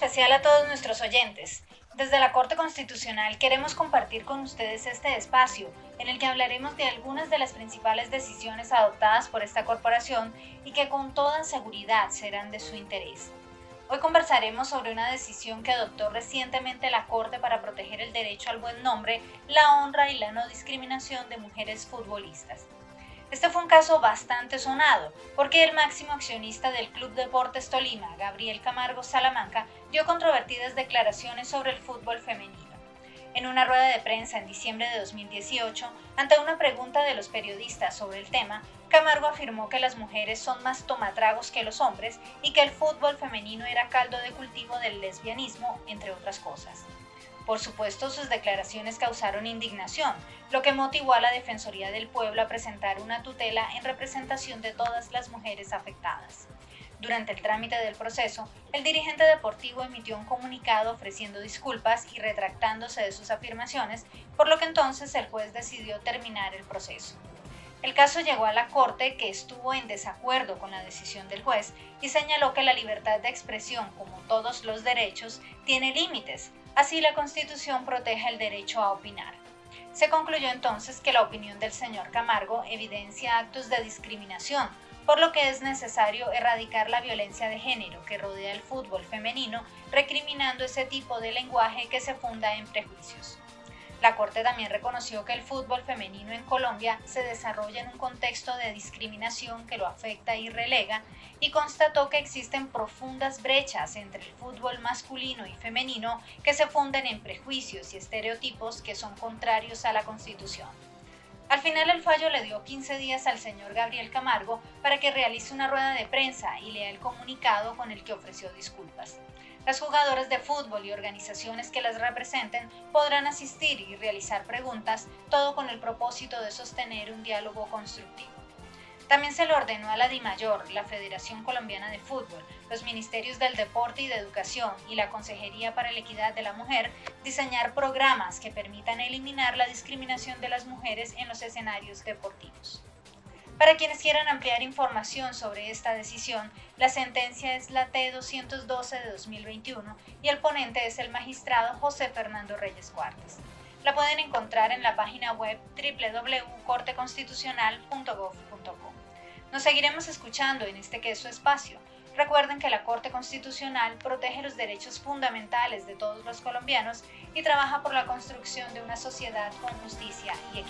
especial a todos nuestros oyentes. Desde la Corte Constitucional queremos compartir con ustedes este espacio en el que hablaremos de algunas de las principales decisiones adoptadas por esta corporación y que con toda seguridad serán de su interés. Hoy conversaremos sobre una decisión que adoptó recientemente la Corte para proteger el derecho al buen nombre, la honra y la no discriminación de mujeres futbolistas. Este fue un caso bastante sonado, porque el máximo accionista del Club Deportes Tolima, Gabriel Camargo Salamanca, dio controvertidas declaraciones sobre el fútbol femenino. En una rueda de prensa en diciembre de 2018, ante una pregunta de los periodistas sobre el tema, Camargo afirmó que las mujeres son más tomatragos que los hombres y que el fútbol femenino era caldo de cultivo del lesbianismo, entre otras cosas. Por supuesto, sus declaraciones causaron indignación, lo que motivó a la Defensoría del Pueblo a presentar una tutela en representación de todas las mujeres afectadas. Durante el trámite del proceso, el dirigente deportivo emitió un comunicado ofreciendo disculpas y retractándose de sus afirmaciones, por lo que entonces el juez decidió terminar el proceso. El caso llegó a la Corte, que estuvo en desacuerdo con la decisión del juez y señaló que la libertad de expresión, como todos los derechos, tiene límites, Así la Constitución protege el derecho a opinar. Se concluyó entonces que la opinión del señor Camargo evidencia actos de discriminación, por lo que es necesario erradicar la violencia de género que rodea el fútbol femenino, recriminando ese tipo de lenguaje que se funda en prejuicios. La Corte también reconoció que el fútbol femenino en Colombia se desarrolla en un contexto de discriminación que lo afecta y relega y constató que existen profundas brechas entre el fútbol masculino y femenino que se funden en prejuicios y estereotipos que son contrarios a la Constitución. Al final el fallo le dio 15 días al señor Gabriel Camargo para que realice una rueda de prensa y lea el comunicado con el que ofreció disculpas. Las jugadoras de fútbol y organizaciones que las representen podrán asistir y realizar preguntas, todo con el propósito de sostener un diálogo constructivo. También se le ordenó a la DIMAYOR, la Federación Colombiana de Fútbol, los Ministerios del Deporte y de Educación y la Consejería para la Equidad de la Mujer diseñar programas que permitan eliminar la discriminación de las mujeres en los escenarios deportivos. Para quienes quieran ampliar información sobre esta decisión, la sentencia es la T212 de 2021 y el ponente es el magistrado José Fernando Reyes Cuartas. La pueden encontrar en la página web www.corteconstitucional.gov.co. Nos seguiremos escuchando en este queso espacio. Recuerden que la Corte Constitucional protege los derechos fundamentales de todos los colombianos y trabaja por la construcción de una sociedad con justicia y equidad.